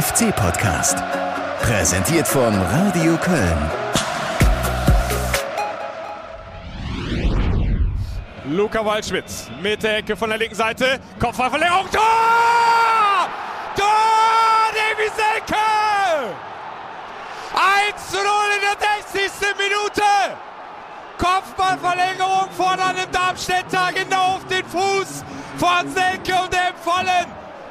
FC-Podcast. Präsentiert von Radio Köln. Luca Waldschmidt mit der Ecke von der linken Seite. Kopfballverlängerung. Tor! Tor! Davy Selke! 1 zu 0 in der 60. Minute. Kopfballverlängerung von einem Darmstädter genau auf den Fuß von Selke und der Vollen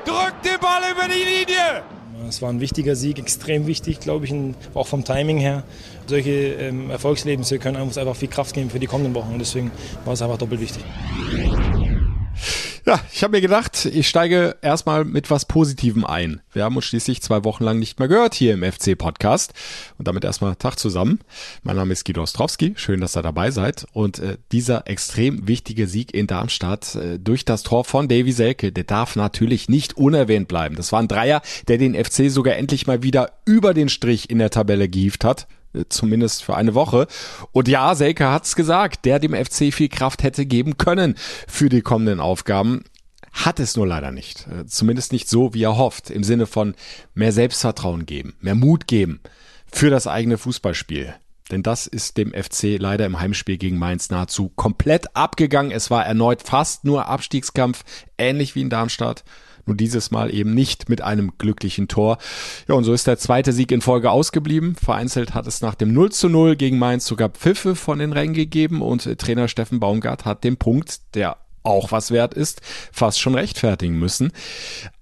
drückt den Ball über die Linie. Es war ein wichtiger Sieg, extrem wichtig, glaube ich, auch vom Timing her. Solche ähm, Erfolgslebnisse können uns einfach viel Kraft geben für die kommenden Wochen und deswegen war es einfach doppelt wichtig. Ja, ich habe mir gedacht, ich steige erstmal mit was Positivem ein. Wir haben uns schließlich zwei Wochen lang nicht mehr gehört hier im FC-Podcast. Und damit erstmal Tag zusammen. Mein Name ist Guido Ostrowski. Schön, dass ihr dabei seid. Und äh, dieser extrem wichtige Sieg in Darmstadt äh, durch das Tor von Davy Selke, der darf natürlich nicht unerwähnt bleiben. Das war ein Dreier, der den FC sogar endlich mal wieder über den Strich in der Tabelle gehievt hat zumindest für eine Woche. Und ja, Selke hat's gesagt, der dem FC viel Kraft hätte geben können für die kommenden Aufgaben. Hat es nur leider nicht. Äh, zumindest nicht so, wie er hofft. Im Sinne von mehr Selbstvertrauen geben, mehr Mut geben für das eigene Fußballspiel. Denn das ist dem FC leider im Heimspiel gegen Mainz nahezu komplett abgegangen. Es war erneut fast nur Abstiegskampf, ähnlich wie in Darmstadt. Nur dieses Mal eben nicht mit einem glücklichen Tor. Ja, und so ist der zweite Sieg in Folge ausgeblieben. Vereinzelt hat es nach dem 0 zu 0 gegen Mainz sogar Pfiffe von den Rängen gegeben und Trainer Steffen Baumgart hat den Punkt, der auch was wert ist, fast schon rechtfertigen müssen.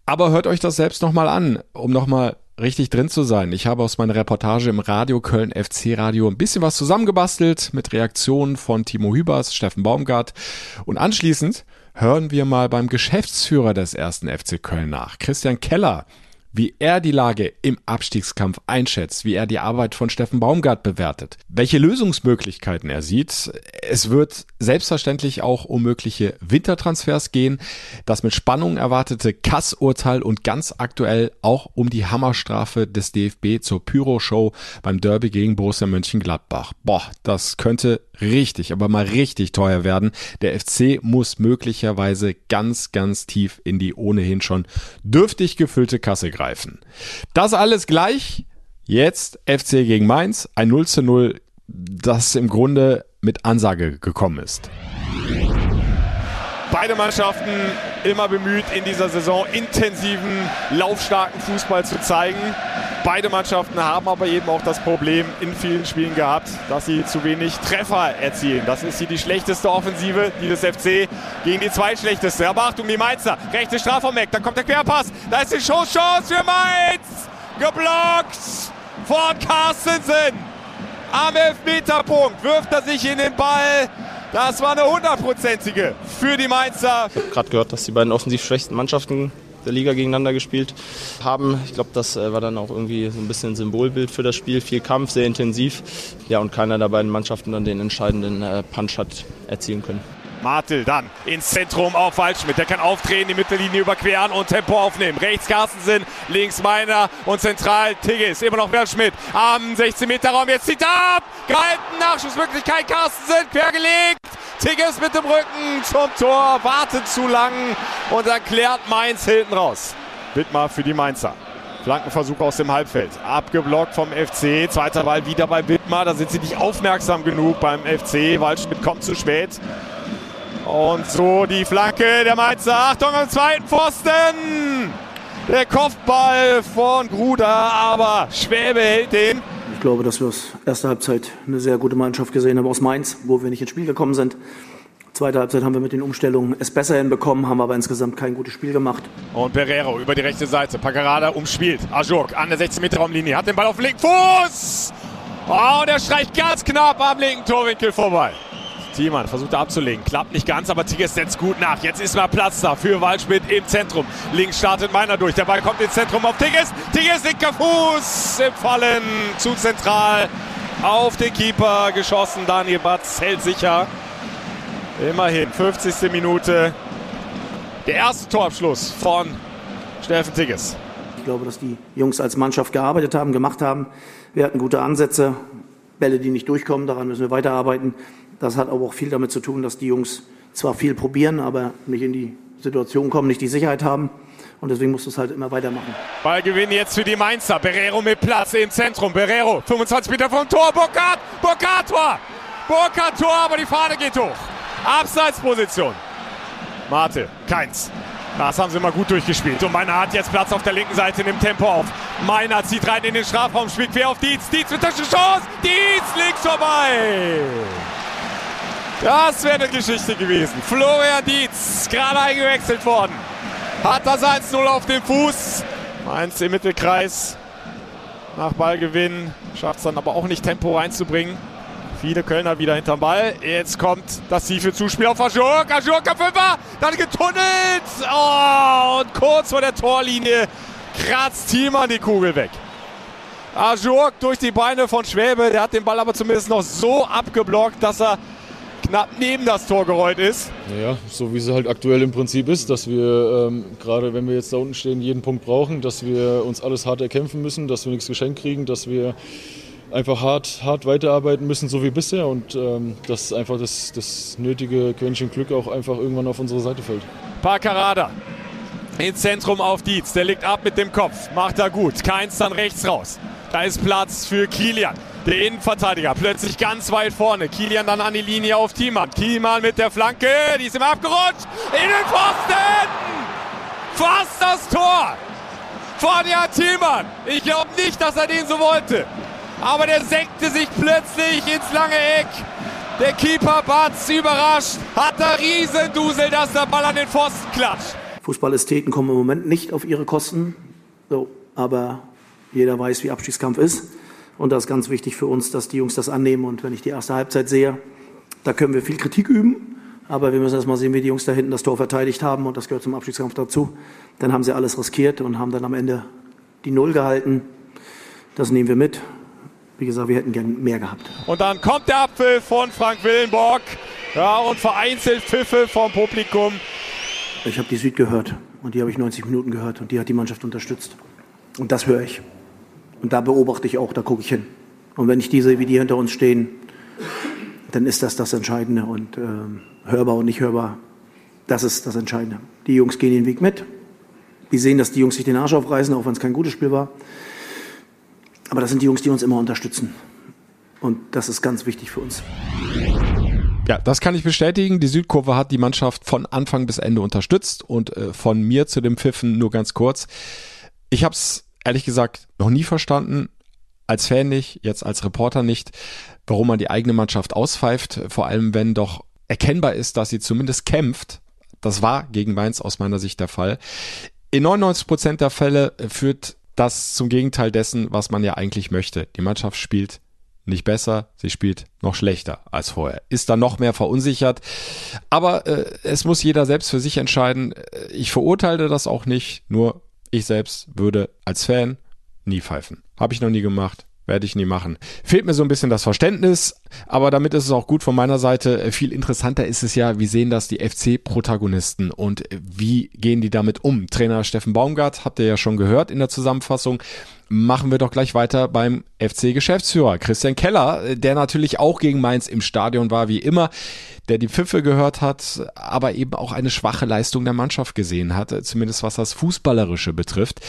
Aber hört euch das selbst nochmal an, um nochmal richtig drin zu sein. Ich habe aus meiner Reportage im Radio Köln FC Radio ein bisschen was zusammengebastelt mit Reaktionen von Timo Hübers, Steffen Baumgart und anschließend hören wir mal beim Geschäftsführer des ersten FC Köln nach, Christian Keller wie er die Lage im Abstiegskampf einschätzt, wie er die Arbeit von Steffen Baumgart bewertet, welche Lösungsmöglichkeiten er sieht. Es wird selbstverständlich auch um mögliche Wintertransfers gehen, das mit Spannung erwartete Kass-Urteil und ganz aktuell auch um die Hammerstrafe des DFB zur Pyro-Show beim Derby gegen Borussia Mönchengladbach. Boah, das könnte richtig, aber mal richtig teuer werden. Der FC muss möglicherweise ganz, ganz tief in die ohnehin schon dürftig gefüllte Kasse greifen greifen. Das alles gleich. Jetzt FC gegen Mainz, ein 0 zu 0, das im Grunde mit Ansage gekommen ist. Beide Mannschaften immer bemüht, in dieser Saison intensiven, laufstarken Fußball zu zeigen. Beide Mannschaften haben aber eben auch das Problem in vielen Spielen gehabt, dass sie zu wenig Treffer erzielen. Das ist hier die schlechteste Offensive, die des FC gegen die zweitschlechteste. Aber Achtung, die Mainzer. Rechte Strafraum-Eck, da kommt der Querpass. Da ist die Schusschance für Mainz. Geblockt von Carstensen. Am Elfmeterpunkt wirft er sich in den Ball. Das war eine hundertprozentige für die Mainzer. Ich habe gerade gehört, dass die beiden offensiv schwächsten Mannschaften der Liga gegeneinander gespielt haben. Ich glaube, das äh, war dann auch irgendwie so ein bisschen Symbolbild für das Spiel. Viel Kampf, sehr intensiv. Ja, und keiner der beiden Mannschaften dann den entscheidenden äh, Punch hat erzielen können. Martel dann ins Zentrum auf Waldschmidt. Der kann aufdrehen, die Mittellinie überqueren und Tempo aufnehmen. Rechts Carstensen, links Meiner und zentral Tigges. Immer noch Waldschmidt am 16-Meter-Raum. Jetzt zieht er ab. Gehalten, Nachschussmöglichkeit. Carstensen quergelegt. Tigges mit dem Rücken zum Tor. Wartet zu lang und erklärt Mainz hinten raus. Wittmar für die Mainzer. Flankenversuch aus dem Halbfeld. Abgeblockt vom FC. Zweiter Ball wieder bei Wittmar. Da sind sie nicht aufmerksam genug beim FC. Waldschmidt kommt zu spät. Und so die Flanke der Mainzer. Achtung am zweiten Pfosten. Der Kopfball von Gruder, aber Schwäbe hält den. Ich glaube, dass wir aus erster Halbzeit eine sehr gute Mannschaft gesehen haben aus Mainz, wo wir nicht ins Spiel gekommen sind. Zweite Halbzeit haben wir mit den Umstellungen es besser hinbekommen, haben aber insgesamt kein gutes Spiel gemacht. Und Pereiro über die rechte Seite. Pagarada umspielt. Ajurk an der 16-Meter-Raumlinie. Hat den Ball auf den linken Fuß. Oh, und er streicht ganz knapp am linken Torwinkel vorbei. Thiemann versucht abzulegen. Klappt nicht ganz, aber Tigges setzt gut nach. Jetzt ist mal Platz da für Waldschmidt im Zentrum. Links startet Meiner durch. Der Ball kommt ins Zentrum auf Tigges. Tigges linker Fuß im Fallen. Zu zentral. Auf den Keeper geschossen. Daniel Batz hält sicher. Immerhin 50. Minute. Der erste Torabschluss von Steffen Tigges. Ich glaube, dass die Jungs als Mannschaft gearbeitet haben, gemacht haben. Wir hatten gute Ansätze. Bälle, die nicht durchkommen, daran müssen wir weiterarbeiten. Das hat aber auch viel damit zu tun, dass die Jungs zwar viel probieren, aber nicht in die Situationen kommen, nicht die Sicherheit haben. Und deswegen musst du es halt immer weitermachen. Ballgewinn jetzt für die Mainzer. Berero mit Platz im Zentrum. Berero, 25 Meter vom Tor. Burkhardt, Burkhardt Tor. Burkhardt Tor, aber die Fahne geht hoch. Abseitsposition. Marte, keins. Das haben sie mal gut durchgespielt. Und Meiner hat jetzt Platz auf der linken Seite, nimmt Tempo auf. Meiner zieht rein in den Strafraum, spielt quer auf Dietz. Dietz mit der Chance. Dietz links vorbei. Das wäre eine Geschichte gewesen. Florian Dietz, gerade eingewechselt worden. Hat das 1-0 auf dem Fuß. Mainz im Mittelkreis. Nach Ballgewinn. Schafft es dann aber auch nicht Tempo reinzubringen. Viele Kölner wieder hinterm Ball. Jetzt kommt das tiefe Zuspiel auf Ajurk. Ajurk Fünfer. Dann getunnelt. Oh, und kurz vor der Torlinie kratzt Thiemann die Kugel weg. Ajurk durch die Beine von Schwäbe. Der hat den Ball aber zumindest noch so abgeblockt, dass er knapp neben das Tor gerollt ist. Naja, so wie es halt aktuell im Prinzip ist, dass wir ähm, gerade wenn wir jetzt da unten stehen, jeden Punkt brauchen, dass wir uns alles hart erkämpfen müssen, dass wir nichts geschenkt kriegen, dass wir einfach hart, hart weiterarbeiten müssen, so wie bisher und ähm, dass einfach das, das nötige Quäntchen Glück auch einfach irgendwann auf unsere Seite fällt. Parkarada ins Zentrum auf Dietz. Der legt ab mit dem Kopf. Macht er gut. Keins dann rechts raus. Da ist Platz für Kilian. Der Innenverteidiger plötzlich ganz weit vorne. Kilian dann an die Linie auf Thiemann. Thiemann mit der Flanke. Die ist ihm abgerutscht. In den Pfosten! Fast das Tor! Von Jan Thielmann. Ich glaube nicht, dass er den so wollte. Aber der senkte sich plötzlich ins lange Eck. Der Keeper Batz überrascht. Hat da Riesendusel, dass der Ball an den Pfosten klatscht. Fußballästheten kommen im Moment nicht auf ihre Kosten. So, aber jeder weiß, wie Abstiegskampf ist. Und das ist ganz wichtig für uns, dass die Jungs das annehmen. Und wenn ich die erste Halbzeit sehe, da können wir viel Kritik üben. Aber wir müssen erst mal sehen, wie die Jungs da hinten das Tor verteidigt haben. Und das gehört zum Abstiegskampf dazu. Dann haben sie alles riskiert und haben dann am Ende die Null gehalten. Das nehmen wir mit. Wie gesagt, wir hätten gern mehr gehabt. Und dann kommt der Apfel von Frank Willenborg. Ja, und vereinzelt Pfiffe vom Publikum. Ich habe die Süd gehört und die habe ich 90 Minuten gehört und die hat die Mannschaft unterstützt. Und das höre ich. Und da beobachte ich auch, da gucke ich hin. Und wenn ich diese, wie die hinter uns stehen, dann ist das das Entscheidende. Und äh, hörbar und nicht hörbar, das ist das Entscheidende. Die Jungs gehen den Weg mit. Wir sehen, dass die Jungs sich den Arsch aufreißen, auch wenn es kein gutes Spiel war. Aber das sind die Jungs, die uns immer unterstützen. Und das ist ganz wichtig für uns. Ja, das kann ich bestätigen. Die Südkurve hat die Mannschaft von Anfang bis Ende unterstützt und äh, von mir zu dem Pfiffen nur ganz kurz. Ich habe es ehrlich gesagt noch nie verstanden, als Fan nicht, jetzt als Reporter nicht, warum man die eigene Mannschaft auspfeift, vor allem wenn doch erkennbar ist, dass sie zumindest kämpft. Das war gegen Mainz aus meiner Sicht der Fall. In 99 Prozent der Fälle führt das zum Gegenteil dessen, was man ja eigentlich möchte. Die Mannschaft spielt nicht besser, sie spielt noch schlechter als vorher. Ist dann noch mehr verunsichert. Aber äh, es muss jeder selbst für sich entscheiden. Ich verurteile das auch nicht, nur ich selbst würde als Fan nie pfeifen. Habe ich noch nie gemacht. Werde ich nie machen. Fehlt mir so ein bisschen das Verständnis, aber damit ist es auch gut von meiner Seite. Viel interessanter ist es ja, wie sehen das die FC-Protagonisten und wie gehen die damit um? Trainer Steffen Baumgart habt ihr ja schon gehört in der Zusammenfassung machen wir doch gleich weiter beim FC-Geschäftsführer Christian Keller, der natürlich auch gegen Mainz im Stadion war, wie immer, der die Pfiffe gehört hat, aber eben auch eine schwache Leistung der Mannschaft gesehen hat, zumindest was das Fußballerische betrifft.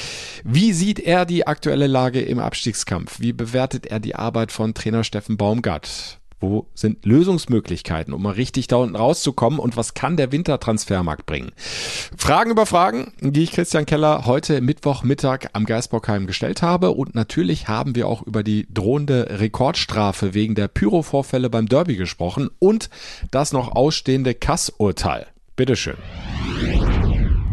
Wie sieht er die aktuelle Lage im Abstiegskampf? Wie bewertet er die Arbeit von Trainer Steffen Baumgart? Wo sind Lösungsmöglichkeiten, um mal richtig da unten rauszukommen? Und was kann der Wintertransfermarkt bringen? Fragen über Fragen, die ich Christian Keller heute Mittwochmittag am Geisbockheim gestellt habe. Und natürlich haben wir auch über die drohende Rekordstrafe wegen der Pyro-Vorfälle beim Derby gesprochen und das noch ausstehende Kassurteil. Bitteschön.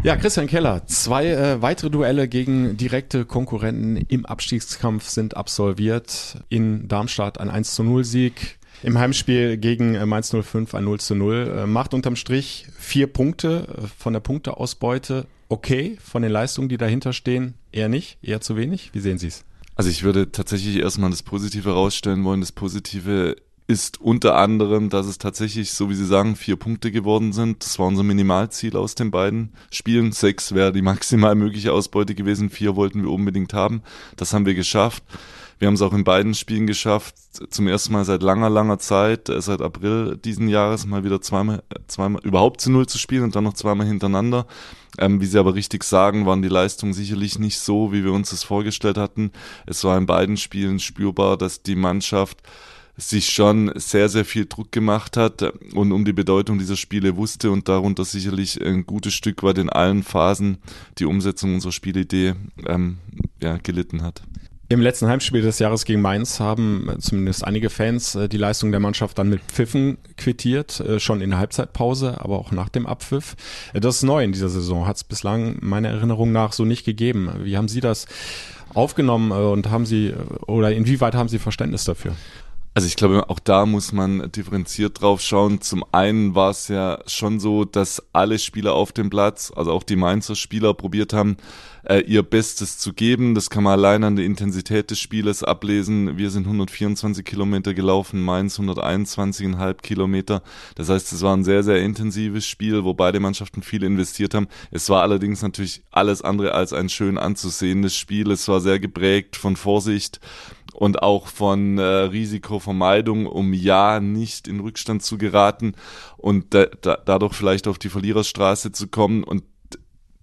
Ja, Christian Keller, zwei äh, weitere Duelle gegen direkte Konkurrenten im Abstiegskampf sind absolviert. In Darmstadt ein 1 zu 0 Sieg, im Heimspiel gegen äh, Mainz 05 ein 0 zu 0. Äh, macht unterm Strich vier Punkte äh, von der Punkteausbeute. Okay, von den Leistungen, die dahinter stehen, eher nicht, eher zu wenig. Wie sehen Sie es? Also ich würde tatsächlich erstmal das Positive rausstellen wollen. Das Positive ist unter anderem, dass es tatsächlich, so wie Sie sagen, vier Punkte geworden sind. Das war unser Minimalziel aus den beiden Spielen. Sechs wäre die maximal mögliche Ausbeute gewesen. Vier wollten wir unbedingt haben. Das haben wir geschafft. Wir haben es auch in beiden Spielen geschafft, zum ersten Mal seit langer, langer Zeit, äh, seit April diesen Jahres mal wieder zweimal, äh, zweimal überhaupt zu Null zu spielen und dann noch zweimal hintereinander. Ähm, wie Sie aber richtig sagen, waren die Leistungen sicherlich nicht so, wie wir uns das vorgestellt hatten. Es war in beiden Spielen spürbar, dass die Mannschaft sich schon sehr, sehr viel Druck gemacht hat und um die Bedeutung dieser Spiele wusste und darunter sicherlich ein gutes Stück weit in allen Phasen die Umsetzung unserer Spielidee ähm, ja, gelitten hat. Im letzten Heimspiel des Jahres gegen Mainz haben zumindest einige Fans äh, die Leistung der Mannschaft dann mit Pfiffen quittiert, äh, schon in der Halbzeitpause, aber auch nach dem Abpfiff. Äh, das ist neu in dieser Saison, hat es bislang meiner Erinnerung nach so nicht gegeben. Wie haben Sie das aufgenommen und haben Sie oder inwieweit haben Sie Verständnis dafür? Also ich glaube, auch da muss man differenziert drauf schauen. Zum einen war es ja schon so, dass alle Spieler auf dem Platz, also auch die Mainzer Spieler, probiert haben, äh, ihr Bestes zu geben. Das kann man allein an der Intensität des Spieles ablesen. Wir sind 124 Kilometer gelaufen, Mainz 121,5 Kilometer. Das heißt, es war ein sehr, sehr intensives Spiel, wo beide Mannschaften viel investiert haben. Es war allerdings natürlich alles andere als ein schön anzusehendes Spiel. Es war sehr geprägt von Vorsicht und auch von äh, Risikovermeidung, um ja nicht in Rückstand zu geraten und da, da, dadurch vielleicht auf die Verliererstraße zu kommen. Und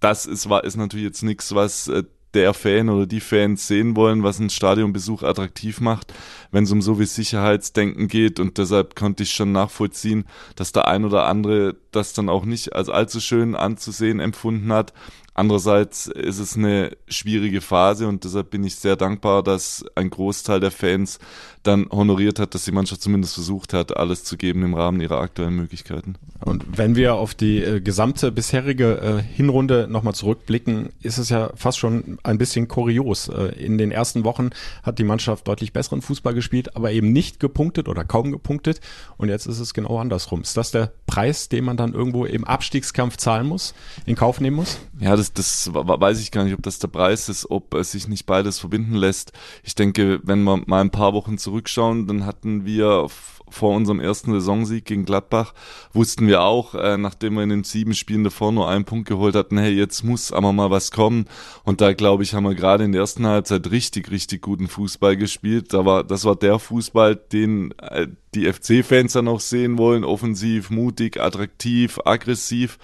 das ist, war, ist natürlich jetzt nichts, was äh, der Fan oder die Fans sehen wollen, was ein Stadionbesuch attraktiv macht, wenn es um so wie Sicherheitsdenken geht. Und deshalb konnte ich schon nachvollziehen, dass der ein oder andere das dann auch nicht als allzu schön anzusehen empfunden hat. Andererseits ist es eine schwierige Phase und deshalb bin ich sehr dankbar, dass ein Großteil der Fans dann honoriert hat, dass die Mannschaft zumindest versucht hat, alles zu geben im Rahmen ihrer aktuellen Möglichkeiten. Und wenn wir auf die äh, gesamte bisherige äh, Hinrunde nochmal zurückblicken, ist es ja fast schon ein bisschen kurios. Äh, in den ersten Wochen hat die Mannschaft deutlich besseren Fußball gespielt, aber eben nicht gepunktet oder kaum gepunktet. Und jetzt ist es genau andersrum. Ist das der Preis, den man dann irgendwo im Abstiegskampf zahlen muss, in Kauf nehmen muss? Ja, das, das weiß ich gar nicht, ob das der Preis ist, ob es sich nicht beides verbinden lässt. Ich denke, wenn wir mal ein paar Wochen zurückschauen, dann hatten wir vor unserem ersten Saisonsieg gegen Gladbach wussten wir auch, äh, nachdem wir in den sieben Spielen davor nur einen Punkt geholt hatten, hey, jetzt muss aber mal was kommen. Und da glaube ich, haben wir gerade in der ersten Halbzeit richtig, richtig guten Fußball gespielt. Da war, das war der Fußball, den äh, die FC-Fans dann auch sehen wollen. Offensiv, mutig, attraktiv, aggressiv,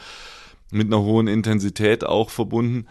mit einer hohen Intensität auch verbunden.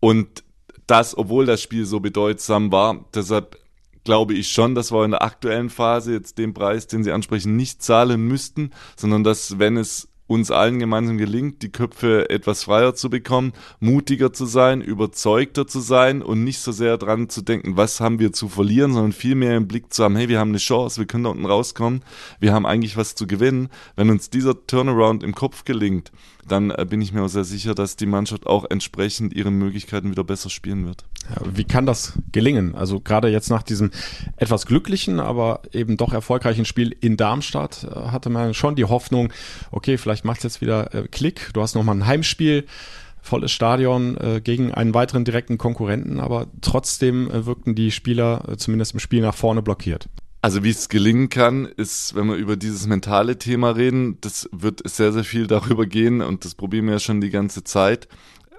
Und das, obwohl das Spiel so bedeutsam war, deshalb glaube ich schon, dass wir in der aktuellen Phase jetzt den Preis, den Sie ansprechen, nicht zahlen müssten, sondern dass, wenn es uns allen gemeinsam gelingt, die Köpfe etwas freier zu bekommen, mutiger zu sein, überzeugter zu sein und nicht so sehr dran zu denken, was haben wir zu verlieren, sondern vielmehr im Blick zu haben, hey, wir haben eine Chance, wir können da unten rauskommen, wir haben eigentlich was zu gewinnen. Wenn uns dieser Turnaround im Kopf gelingt, dann äh, bin ich mir auch sehr sicher, dass die Mannschaft auch entsprechend ihren Möglichkeiten wieder besser spielen wird. Ja, wie kann das gelingen? Also gerade jetzt nach diesem etwas glücklichen, aber eben doch erfolgreichen Spiel in Darmstadt äh, hatte man schon die Hoffnung, okay, vielleicht macht es jetzt wieder äh, Klick. Du hast nochmal ein Heimspiel volles Stadion äh, gegen einen weiteren direkten Konkurrenten, aber trotzdem äh, wirkten die Spieler äh, zumindest im Spiel nach vorne blockiert. Also wie es gelingen kann, ist, wenn wir über dieses mentale Thema reden, das wird sehr, sehr viel darüber gehen und das probieren wir ja schon die ganze Zeit,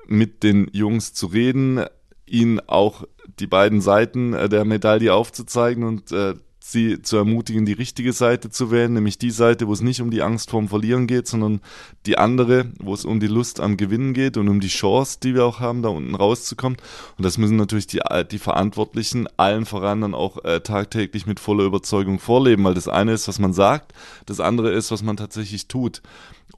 mit den Jungs zu reden, ihnen auch die beiden Seiten äh, der Medaille aufzuzeigen und äh, sie zu ermutigen, die richtige Seite zu wählen, nämlich die Seite, wo es nicht um die Angst vorm Verlieren geht, sondern die andere, wo es um die Lust am Gewinnen geht und um die Chance, die wir auch haben, da unten rauszukommen. Und das müssen natürlich die, die Verantwortlichen allen voran dann auch äh, tagtäglich mit voller Überzeugung vorleben, weil das eine ist, was man sagt, das andere ist, was man tatsächlich tut.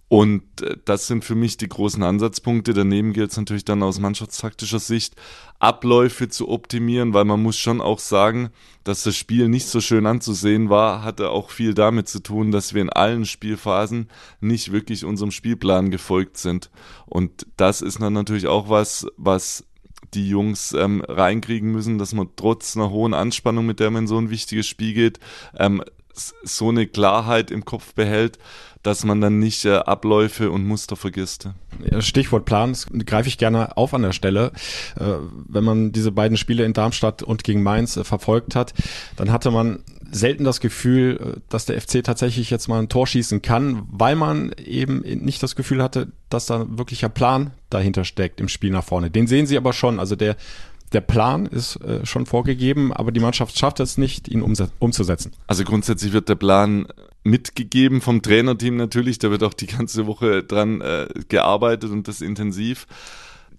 Und äh, das sind für mich die großen Ansatzpunkte. Daneben gilt es natürlich dann aus mannschaftstaktischer Sicht, Abläufe zu optimieren, weil man muss schon auch sagen, dass das Spiel nicht so schön anzusehen war, hatte auch viel damit zu tun, dass wir in allen Spielphasen nicht wirklich unserem Spielplan gefolgt sind. Und das ist dann natürlich auch was, was die Jungs ähm, reinkriegen müssen, dass man trotz einer hohen Anspannung, mit der man in so ein wichtiges Spiel geht, ähm, so eine Klarheit im Kopf behält, dass man dann nicht äh, Abläufe und Muster vergisst. Stichwort Plan, das greife ich gerne auf an der Stelle. Äh, wenn man diese beiden Spiele in Darmstadt und gegen Mainz äh, verfolgt hat, dann hatte man selten das Gefühl, äh, dass der FC tatsächlich jetzt mal ein Tor schießen kann, weil man eben nicht das Gefühl hatte, dass da wirklicher Plan dahinter steckt im Spiel nach vorne. Den sehen sie aber schon. Also der der Plan ist äh, schon vorgegeben, aber die Mannschaft schafft es nicht, ihn umzusetzen. Also grundsätzlich wird der Plan mitgegeben vom Trainerteam natürlich. Da wird auch die ganze Woche dran äh, gearbeitet und das intensiv.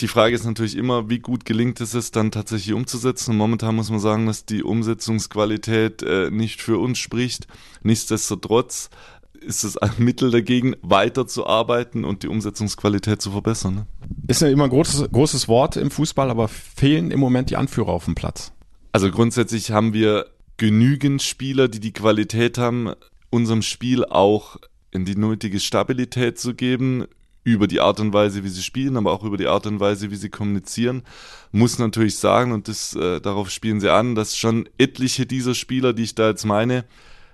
Die Frage ist natürlich immer, wie gut gelingt es es dann tatsächlich umzusetzen. Und momentan muss man sagen, dass die Umsetzungsqualität äh, nicht für uns spricht. Nichtsdestotrotz ist es ein Mittel dagegen, weiterzuarbeiten und die Umsetzungsqualität zu verbessern. Ne? Ist ja immer ein großes, großes Wort im Fußball, aber fehlen im Moment die Anführer auf dem Platz. Also grundsätzlich haben wir genügend Spieler, die die Qualität haben, unserem Spiel auch in die nötige Stabilität zu geben, über die Art und Weise, wie sie spielen, aber auch über die Art und Weise, wie sie kommunizieren. Muss natürlich sagen, und das, äh, darauf spielen sie an, dass schon etliche dieser Spieler, die ich da jetzt meine,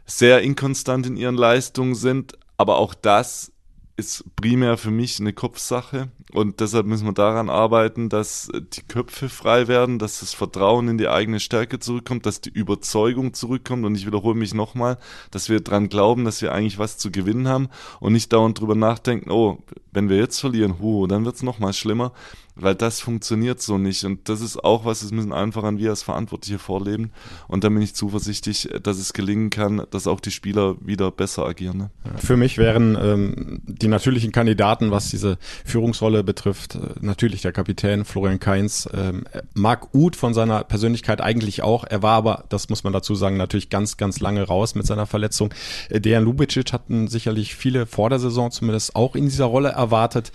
sehr inkonstant in ihren Leistungen sind. Aber auch das ist primär für mich eine Kopfsache und deshalb müssen wir daran arbeiten, dass die Köpfe frei werden, dass das Vertrauen in die eigene Stärke zurückkommt, dass die Überzeugung zurückkommt und ich wiederhole mich nochmal, dass wir dran glauben, dass wir eigentlich was zu gewinnen haben und nicht dauernd drüber nachdenken, oh, wenn wir jetzt verlieren, hu, dann wird's nochmal schlimmer, weil das funktioniert so nicht. Und das ist auch was, das müssen einfach an wir als Verantwortliche vorleben. Und da bin ich zuversichtlich, dass es gelingen kann, dass auch die Spieler wieder besser agieren. Ne? Für mich wären ähm, die natürlichen Kandidaten, was diese Führungsrolle betrifft, äh, natürlich der Kapitän Florian Kainz. Ähm, Marc Uth von seiner Persönlichkeit eigentlich auch. Er war aber, das muss man dazu sagen, natürlich ganz, ganz lange raus mit seiner Verletzung. Äh, Dejan Lubicic hatten sicherlich viele vor der Saison zumindest auch in dieser Rolle erwartet.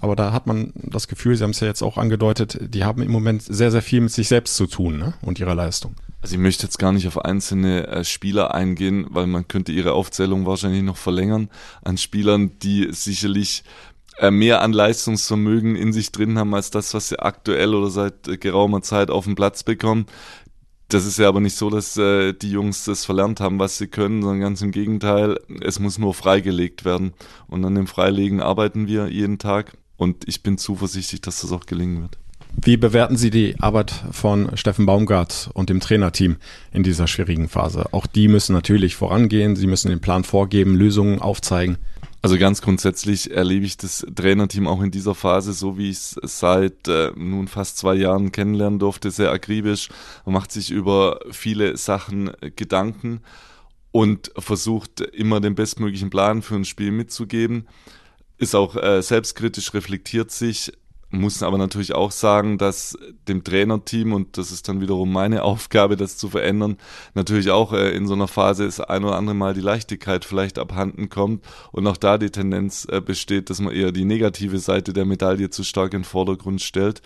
Aber da hat man das Gefühl, sie haben es ja jetzt auch angedeutet, die haben im Moment sehr, sehr viel mit sich selbst zu tun ne? und ihrer Leistung. Also ich möchte jetzt gar nicht auf einzelne äh, Spieler eingehen, weil man könnte ihre Aufzählung wahrscheinlich noch verlängern an Spielern, die sicherlich äh, mehr an Leistungsvermögen in sich drin haben als das, was sie aktuell oder seit äh, geraumer Zeit auf dem Platz bekommen. Das ist ja aber nicht so, dass äh, die Jungs das verlernt haben, was sie können, sondern ganz im Gegenteil, es muss nur freigelegt werden. Und an dem Freilegen arbeiten wir jeden Tag. Und ich bin zuversichtlich, dass das auch gelingen wird. Wie bewerten Sie die Arbeit von Steffen Baumgart und dem Trainerteam in dieser schwierigen Phase? Auch die müssen natürlich vorangehen, sie müssen den Plan vorgeben, Lösungen aufzeigen. Also ganz grundsätzlich erlebe ich das Trainerteam auch in dieser Phase, so wie ich es seit äh, nun fast zwei Jahren kennenlernen durfte, sehr akribisch. Man macht sich über viele Sachen Gedanken und versucht immer den bestmöglichen Plan für ein Spiel mitzugeben ist auch äh, selbstkritisch, reflektiert sich, muss aber natürlich auch sagen, dass dem Trainerteam, und das ist dann wiederum meine Aufgabe, das zu verändern, natürlich auch äh, in so einer Phase das ein oder andere Mal die Leichtigkeit vielleicht abhanden kommt und auch da die Tendenz äh, besteht, dass man eher die negative Seite der Medaille zu stark in den Vordergrund stellt.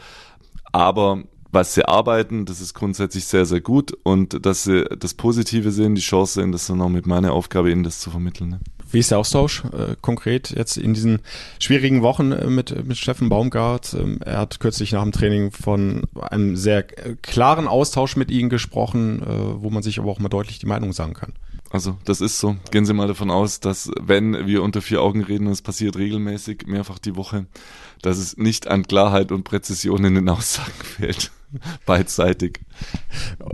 Aber was sie arbeiten, das ist grundsätzlich sehr, sehr gut und dass sie das Positive sehen, die Chance sehen, das ist dann auch mit meiner Aufgabe, ihnen das zu vermitteln. Ne? Wie ist der Austausch äh, konkret jetzt in diesen schwierigen Wochen äh, mit, mit Steffen Baumgart? Ähm, er hat kürzlich nach dem Training von einem sehr äh, klaren Austausch mit Ihnen gesprochen, äh, wo man sich aber auch mal deutlich die Meinung sagen kann. Also das ist so. Gehen Sie mal davon aus, dass wenn wir unter vier Augen reden, und es passiert regelmäßig, mehrfach die Woche, dass es nicht an Klarheit und Präzision in den Aussagen fehlt. Beidseitig.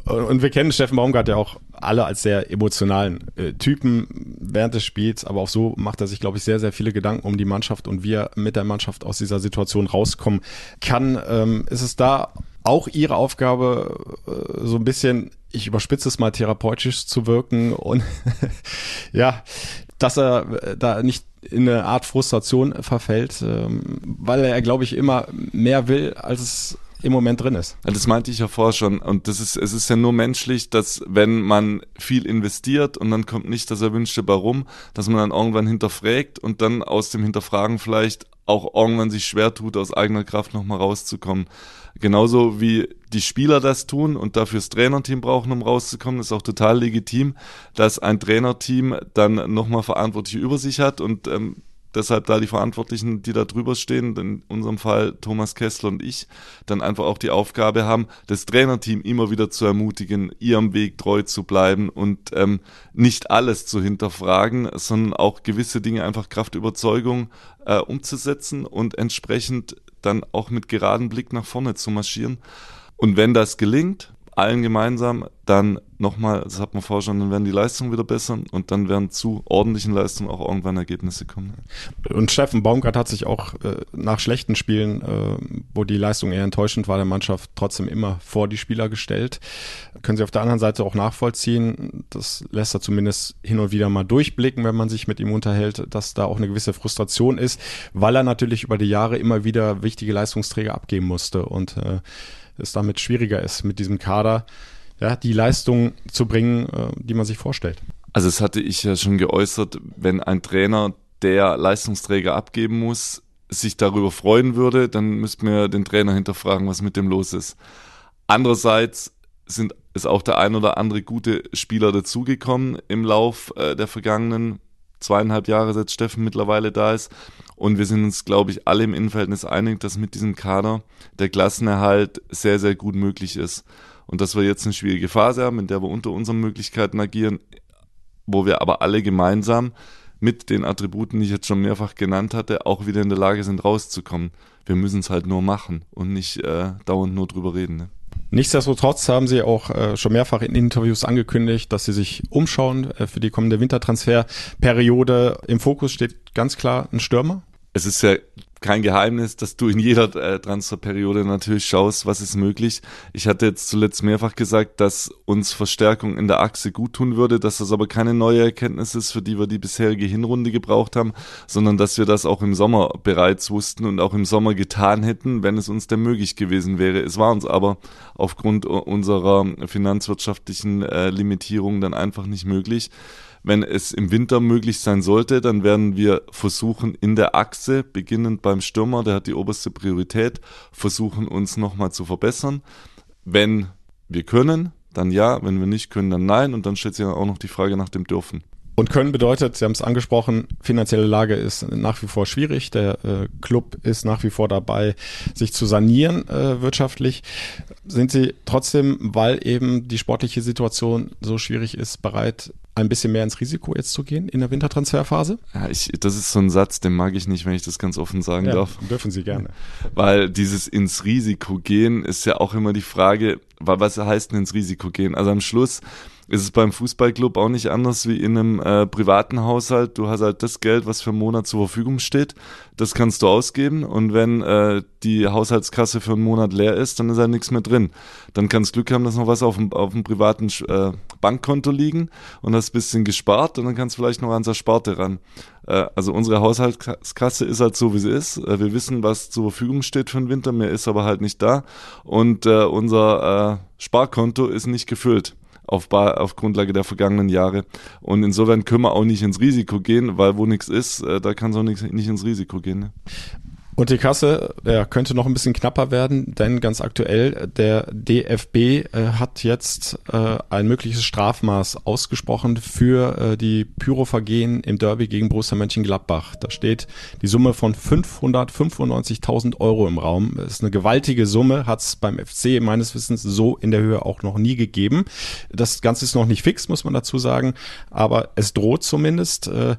Und wir kennen Steffen Baumgart ja auch alle als sehr emotionalen äh, Typen während des Spiels, aber auch so macht er sich, glaube ich, sehr, sehr viele Gedanken um die Mannschaft und wie er mit der Mannschaft aus dieser Situation rauskommen kann. Ähm, ist es da auch Ihre Aufgabe, äh, so ein bisschen, ich überspitze es mal, therapeutisch zu wirken und ja, dass er äh, da nicht in eine Art Frustration verfällt, ähm, weil er, glaube ich, immer mehr will, als es im Moment drin ist. Das meinte ich ja vorher schon. Und das ist, es ist ja nur menschlich, dass wenn man viel investiert und dann kommt nicht das Erwünschte bei rum, dass man dann irgendwann hinterfragt und dann aus dem Hinterfragen vielleicht auch irgendwann sich schwer tut, aus eigener Kraft nochmal rauszukommen. Genauso wie die Spieler das tun und dafür das Trainerteam brauchen, um rauszukommen, ist auch total legitim, dass ein Trainerteam dann nochmal Verantwortliche über sich hat und ähm, deshalb da die Verantwortlichen, die da drüber stehen, in unserem Fall Thomas Kessler und ich, dann einfach auch die Aufgabe haben, das Trainerteam immer wieder zu ermutigen, ihrem Weg treu zu bleiben und ähm, nicht alles zu hinterfragen, sondern auch gewisse Dinge einfach Kraftüberzeugung äh, umzusetzen und entsprechend dann auch mit geradem Blick nach vorne zu marschieren. Und wenn das gelingt, allen gemeinsam, dann nochmal, das hat man vorher schon, dann werden die Leistungen wieder besser und dann werden zu ordentlichen Leistungen auch irgendwann Ergebnisse kommen. Und Steffen Baumgart hat sich auch äh, nach schlechten Spielen, äh, wo die Leistung eher enttäuschend war, der Mannschaft trotzdem immer vor die Spieler gestellt. Können Sie auf der anderen Seite auch nachvollziehen, das lässt er zumindest hin und wieder mal durchblicken, wenn man sich mit ihm unterhält, dass da auch eine gewisse Frustration ist, weil er natürlich über die Jahre immer wieder wichtige Leistungsträger abgeben musste und äh, es damit schwieriger ist, mit diesem Kader ja, die Leistung zu bringen, äh, die man sich vorstellt. Also es hatte ich ja schon geäußert, wenn ein Trainer, der Leistungsträger abgeben muss, sich darüber freuen würde, dann müssten wir den Trainer hinterfragen, was mit dem los ist. Andererseits sind, ist auch der ein oder andere gute Spieler dazugekommen im Lauf äh, der vergangenen zweieinhalb Jahre, seit Steffen mittlerweile da ist. Und wir sind uns, glaube ich, alle im Innenverhältnis einig, dass mit diesem Kader der Klassenerhalt sehr, sehr gut möglich ist und dass wir jetzt eine schwierige Phase haben, in der wir unter unseren Möglichkeiten agieren, wo wir aber alle gemeinsam mit den Attributen, die ich jetzt schon mehrfach genannt hatte, auch wieder in der Lage sind, rauszukommen. Wir müssen es halt nur machen und nicht äh, dauernd nur drüber reden. Ne? Nichtsdestotrotz haben Sie auch äh, schon mehrfach in Interviews angekündigt, dass Sie sich umschauen äh, für die kommende Wintertransferperiode. Im Fokus steht ganz klar ein Stürmer. Es ist ja kein Geheimnis, dass du in jeder äh, Transferperiode natürlich schaust, was ist möglich. Ich hatte jetzt zuletzt mehrfach gesagt, dass uns Verstärkung in der Achse gut tun würde, dass das aber keine neue Erkenntnis ist, für die wir die bisherige Hinrunde gebraucht haben, sondern dass wir das auch im Sommer bereits wussten und auch im Sommer getan hätten, wenn es uns denn möglich gewesen wäre. Es war uns aber aufgrund unserer finanzwirtschaftlichen äh, Limitierung dann einfach nicht möglich. Wenn es im Winter möglich sein sollte, dann werden wir versuchen, in der Achse, beginnend beim Stürmer, der hat die oberste Priorität, versuchen uns nochmal zu verbessern. Wenn wir können, dann ja, wenn wir nicht können, dann nein. Und dann stellt sich auch noch die Frage nach dem Dürfen. Und können bedeutet, Sie haben es angesprochen, finanzielle Lage ist nach wie vor schwierig. Der äh, Club ist nach wie vor dabei, sich zu sanieren äh, wirtschaftlich. Sind Sie trotzdem, weil eben die sportliche Situation so schwierig ist, bereit, ein bisschen mehr ins Risiko jetzt zu gehen in der Wintertransferphase? Ja, ich, das ist so ein Satz, den mag ich nicht, wenn ich das ganz offen sagen ja, darf. Dürfen Sie gerne. Weil dieses ins Risiko gehen ist ja auch immer die Frage, was heißt denn ins Risiko gehen? Also am Schluss ist es beim Fußballclub auch nicht anders wie in einem äh, privaten Haushalt. Du hast halt das Geld, was für einen Monat zur Verfügung steht. Das kannst du ausgeben. Und wenn äh, die Haushaltskasse für einen Monat leer ist, dann ist halt nichts mehr drin. Dann kannst du Glück haben, dass noch was auf dem, auf dem privaten äh, Bankkonto liegen und hast ein bisschen gespart und dann kannst du vielleicht noch ans Ersparte ran. Äh, also unsere Haushaltskasse ist halt so, wie sie ist. Äh, wir wissen, was zur Verfügung steht für den Winter. Mehr ist aber halt nicht da. Und äh, unser Sparkonto ist nicht gefüllt auf, auf Grundlage der vergangenen Jahre. Und insofern können wir auch nicht ins Risiko gehen, weil wo nichts ist, äh, da kann es auch nicht, nicht ins Risiko gehen. Ne? Und die Kasse ja, könnte noch ein bisschen knapper werden, denn ganz aktuell, der DFB äh, hat jetzt äh, ein mögliches Strafmaß ausgesprochen für äh, die Pyrovergehen im Derby gegen Borussia Mönchengladbach. Da steht die Summe von 595.000 Euro im Raum. Das ist eine gewaltige Summe, hat es beim FC meines Wissens so in der Höhe auch noch nie gegeben. Das Ganze ist noch nicht fix, muss man dazu sagen, aber es droht zumindest. Äh,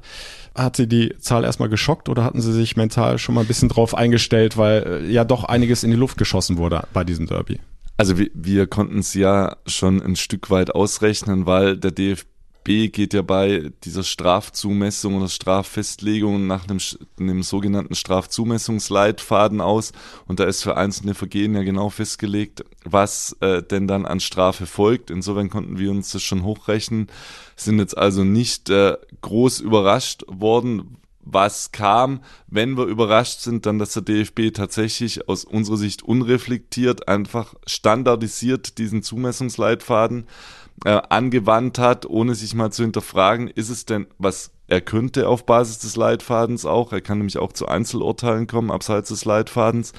hat Sie die Zahl erstmal geschockt oder hatten Sie sich mental schon mal ein bisschen drauf eingestellt, weil äh, ja doch einiges in die Luft geschossen wurde bei diesem Derby? Also wir, wir konnten es ja schon ein Stück weit ausrechnen, weil der DFB B geht ja bei dieser Strafzumessung oder Straffestlegung nach einem, einem sogenannten Strafzumessungsleitfaden aus. Und da ist für einzelne Vergehen ja genau festgelegt, was äh, denn dann an Strafe folgt. Insofern konnten wir uns das schon hochrechnen, sind jetzt also nicht äh, groß überrascht worden, was kam. Wenn wir überrascht sind, dann, dass der DFB tatsächlich aus unserer Sicht unreflektiert einfach standardisiert diesen Zumessungsleitfaden äh, angewandt hat, ohne sich mal zu hinterfragen, ist es denn, was er könnte auf Basis des Leitfadens auch, er kann nämlich auch zu Einzelurteilen kommen, abseits des Leitfadens,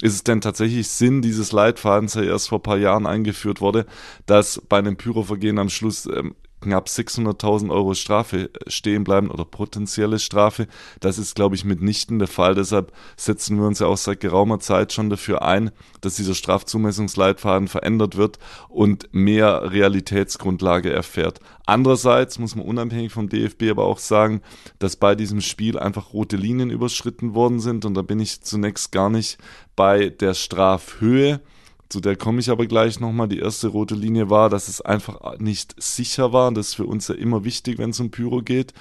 ist es denn tatsächlich Sinn dieses Leitfadens, der erst vor ein paar Jahren eingeführt wurde, dass bei einem Pyrovergehen am Schluss ähm, knapp 600.000 Euro Strafe stehen bleiben oder potenzielle Strafe. Das ist, glaube ich, mitnichten der Fall. Deshalb setzen wir uns ja auch seit geraumer Zeit schon dafür ein, dass dieser Strafzumessungsleitfaden verändert wird und mehr Realitätsgrundlage erfährt. Andererseits muss man unabhängig vom DFB aber auch sagen, dass bei diesem Spiel einfach rote Linien überschritten worden sind und da bin ich zunächst gar nicht bei der Strafhöhe zu der komme ich aber gleich nochmal. Die erste rote Linie war, dass es einfach nicht sicher war. Das ist für uns ja immer wichtig, wenn es um Pyro geht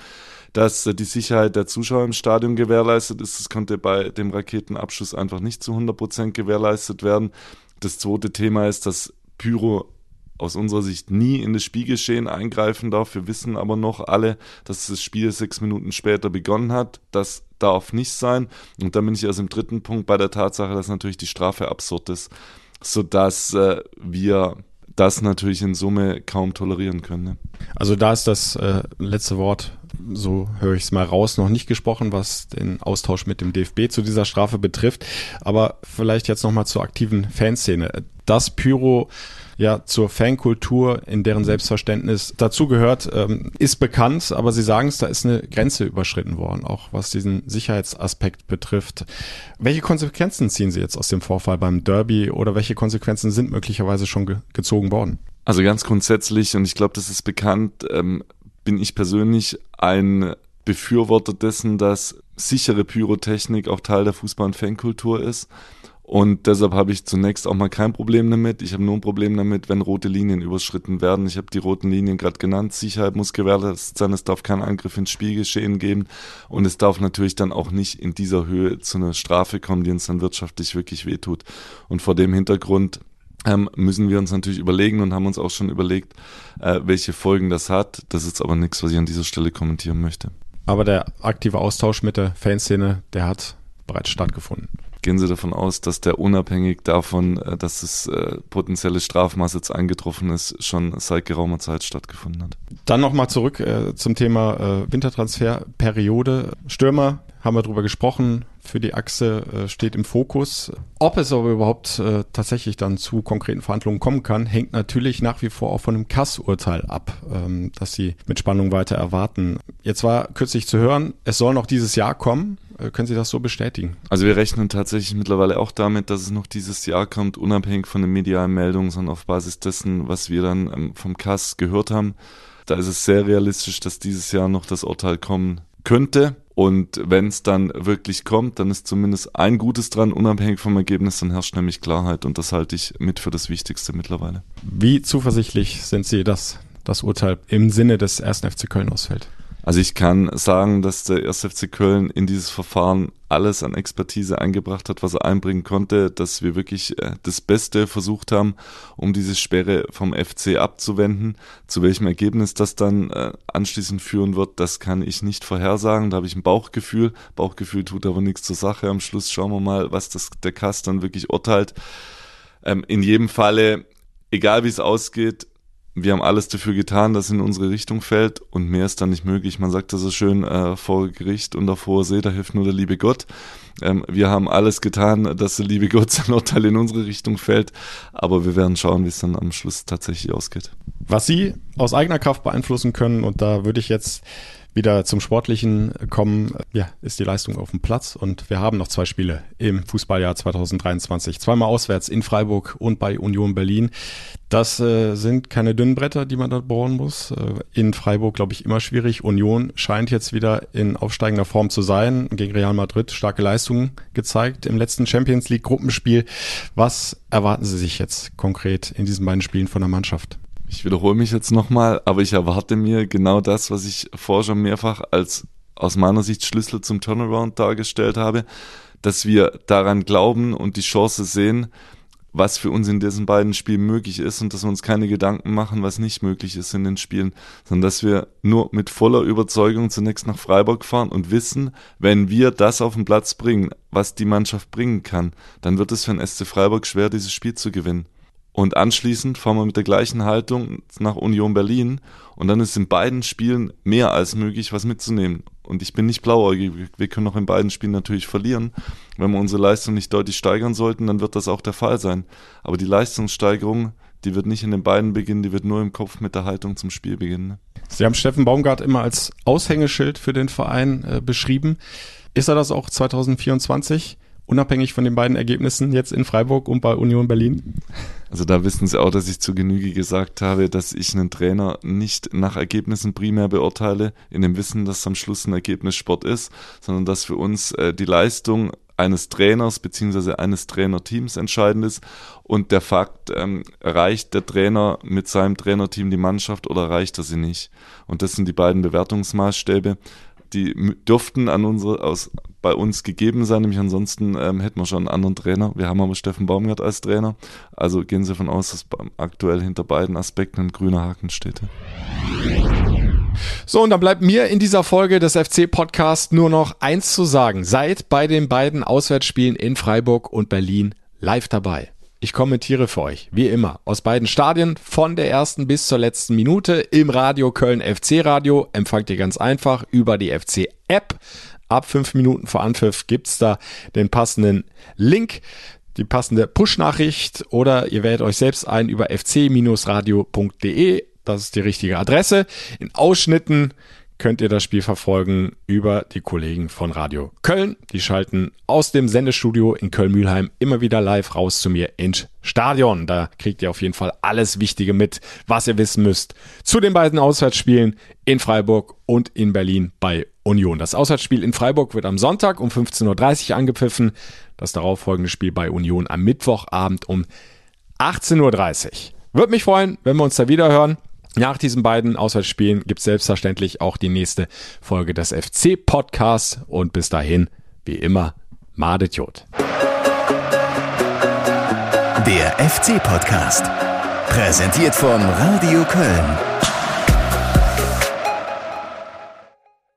dass die Sicherheit der Zuschauer im Stadion gewährleistet ist. Das konnte bei dem Raketenabschuss einfach nicht zu 100 Prozent gewährleistet werden. Das zweite Thema ist, dass Pyro aus unserer Sicht nie in das Spielgeschehen eingreifen darf. Wir wissen aber noch alle, dass das Spiel sechs Minuten später begonnen hat. Das darf nicht sein. Und dann bin ich erst im dritten Punkt bei der Tatsache, dass natürlich die Strafe absurd ist, sodass äh, wir das natürlich in Summe kaum tolerieren können. Ne? Also da ist das äh, letzte Wort, so höre ich es mal raus, noch nicht gesprochen, was den Austausch mit dem DFB zu dieser Strafe betrifft. Aber vielleicht jetzt nochmal zur aktiven Fanszene. Das Pyro ja zur Fankultur, in deren Selbstverständnis dazugehört, ähm, ist bekannt, aber Sie sagen es, da ist eine Grenze überschritten worden, auch was diesen Sicherheitsaspekt betrifft. Welche Konsequenzen ziehen Sie jetzt aus dem Vorfall beim Derby oder welche Konsequenzen sind möglicherweise schon ge gezogen worden? Also ganz grundsätzlich, und ich glaube, das ist bekannt, ähm, bin ich persönlich ein Befürworter dessen, dass sichere Pyrotechnik auch Teil der Fußball- und Fankultur ist. Und deshalb habe ich zunächst auch mal kein Problem damit. Ich habe nur ein Problem damit, wenn rote Linien überschritten werden. Ich habe die roten Linien gerade genannt. Sicherheit muss gewährleistet sein. Es darf keinen Angriff ins Spielgeschehen geben. Und es darf natürlich dann auch nicht in dieser Höhe zu einer Strafe kommen, die uns dann wirtschaftlich wirklich wehtut. Und vor dem Hintergrund ähm, müssen wir uns natürlich überlegen und haben uns auch schon überlegt, äh, welche Folgen das hat. Das ist aber nichts, was ich an dieser Stelle kommentieren möchte. Aber der aktive Austausch mit der Fanszene, der hat bereits stattgefunden gehen Sie davon aus, dass der unabhängig davon, äh, dass das äh, potenzielle Strafmaß jetzt eingetroffen ist, schon seit geraumer Zeit stattgefunden hat. Dann nochmal zurück äh, zum Thema Wintertransferperiode. Stürmer, haben wir drüber gesprochen, für die Achse steht im Fokus. Ob es aber überhaupt tatsächlich dann zu konkreten Verhandlungen kommen kann, hängt natürlich nach wie vor auch von dem Kass-Urteil ab, ähm, das Sie mit Spannung weiter erwarten. Jetzt war kürzlich zu hören, es soll noch dieses Jahr kommen. Äh, können Sie das so bestätigen? Also wir rechnen tatsächlich mittlerweile auch damit, dass es noch dieses Jahr kommt, unabhängig von den medialen Meldungen, sondern auf Basis dessen, was wir dann ähm, vom Kass gehört haben. Da ist es sehr realistisch, dass dieses Jahr noch das Urteil kommen könnte. Und wenn es dann wirklich kommt, dann ist zumindest ein Gutes dran, unabhängig vom Ergebnis, dann herrscht nämlich Klarheit und das halte ich mit für das Wichtigste mittlerweile. Wie zuversichtlich sind Sie, dass das Urteil im Sinne des 1. FC Köln ausfällt? Also ich kann sagen, dass der 1. FC Köln in dieses Verfahren alles an Expertise eingebracht hat, was er einbringen konnte, dass wir wirklich äh, das Beste versucht haben, um diese Sperre vom FC abzuwenden. Zu welchem Ergebnis das dann äh, anschließend führen wird, das kann ich nicht vorhersagen. Da habe ich ein Bauchgefühl. Bauchgefühl tut aber nichts zur Sache. Am Schluss schauen wir mal, was das, der Cast dann wirklich urteilt. Ähm, in jedem Falle, egal wie es ausgeht, wir haben alles dafür getan, dass es in unsere Richtung fällt und mehr ist dann nicht möglich. Man sagt das so schön, äh, vor Gericht und auf hoher See, da hilft nur der liebe Gott. Ähm, wir haben alles getan, dass der liebe Gott sein Urteil in unsere Richtung fällt, aber wir werden schauen, wie es dann am Schluss tatsächlich ausgeht. Was Sie aus eigener Kraft beeinflussen können und da würde ich jetzt wieder zum Sportlichen kommen, ja, ist die Leistung auf dem Platz. Und wir haben noch zwei Spiele im Fußballjahr 2023. Zweimal auswärts in Freiburg und bei Union Berlin. Das äh, sind keine dünnen Bretter, die man da bohren muss. Äh, in Freiburg, glaube ich, immer schwierig. Union scheint jetzt wieder in aufsteigender Form zu sein. Gegen Real Madrid starke Leistungen gezeigt im letzten Champions League Gruppenspiel. Was erwarten Sie sich jetzt konkret in diesen beiden Spielen von der Mannschaft? Ich wiederhole mich jetzt nochmal, aber ich erwarte mir genau das, was ich vorher schon mehrfach als aus meiner Sicht Schlüssel zum Turnaround dargestellt habe, dass wir daran glauben und die Chance sehen, was für uns in diesen beiden Spielen möglich ist und dass wir uns keine Gedanken machen, was nicht möglich ist in den Spielen, sondern dass wir nur mit voller Überzeugung zunächst nach Freiburg fahren und wissen, wenn wir das auf den Platz bringen, was die Mannschaft bringen kann, dann wird es für den SC Freiburg schwer, dieses Spiel zu gewinnen. Und anschließend fahren wir mit der gleichen Haltung nach Union Berlin und dann ist in beiden Spielen mehr als möglich, was mitzunehmen. Und ich bin nicht blauäugig. Wir können auch in beiden Spielen natürlich verlieren. Wenn wir unsere Leistung nicht deutlich steigern sollten, dann wird das auch der Fall sein. Aber die Leistungssteigerung, die wird nicht in den beiden beginnen, die wird nur im Kopf mit der Haltung zum Spiel beginnen. Sie haben Steffen Baumgart immer als Aushängeschild für den Verein äh, beschrieben. Ist er das auch 2024? Unabhängig von den beiden Ergebnissen jetzt in Freiburg und bei Union Berlin? Also da wissen Sie auch, dass ich zu Genüge gesagt habe, dass ich einen Trainer nicht nach Ergebnissen primär beurteile, in dem Wissen, dass am Schluss ein Ergebnis Sport ist, sondern dass für uns äh, die Leistung eines Trainers beziehungsweise eines Trainerteams entscheidend ist und der Fakt, ähm, erreicht der Trainer mit seinem Trainerteam die Mannschaft oder erreicht er sie nicht? Und das sind die beiden Bewertungsmaßstäbe. Die dürften an unsere, aus, bei uns gegeben sein, nämlich ansonsten ähm, hätten wir schon einen anderen Trainer. Wir haben aber Steffen Baumgart als Trainer. Also gehen Sie davon aus, dass aktuell hinter beiden Aspekten ein grüner Haken steht. So, und dann bleibt mir in dieser Folge des FC-Podcasts nur noch eins zu sagen. Seid bei den beiden Auswärtsspielen in Freiburg und Berlin live dabei. Ich kommentiere für euch, wie immer, aus beiden Stadien, von der ersten bis zur letzten Minute im Radio Köln FC Radio. Empfangt ihr ganz einfach über die FC App. Ab fünf Minuten vor Anpfiff gibt's da den passenden Link die passende Push-Nachricht oder ihr wählt euch selbst ein über fc-radio.de das ist die richtige Adresse. In Ausschnitten könnt ihr das Spiel verfolgen über die Kollegen von Radio Köln. Die schalten aus dem Sendestudio in Köln-Mühlheim immer wieder live raus zu mir ins Stadion. Da kriegt ihr auf jeden Fall alles Wichtige mit, was ihr wissen müsst zu den beiden Auswärtsspielen in Freiburg und in Berlin bei Union. Das Auswärtsspiel in Freiburg wird am Sonntag um 15.30 Uhr angepfiffen. Das darauffolgende Spiel bei Union am Mittwochabend um 18.30 Uhr. Würde mich freuen, wenn wir uns da wieder hören. Nach diesen beiden Auswärtsspielen gibt es selbstverständlich auch die nächste Folge des FC-Podcasts und bis dahin, wie immer, Madet Jod. Der FC-Podcast. Präsentiert von Radio Köln.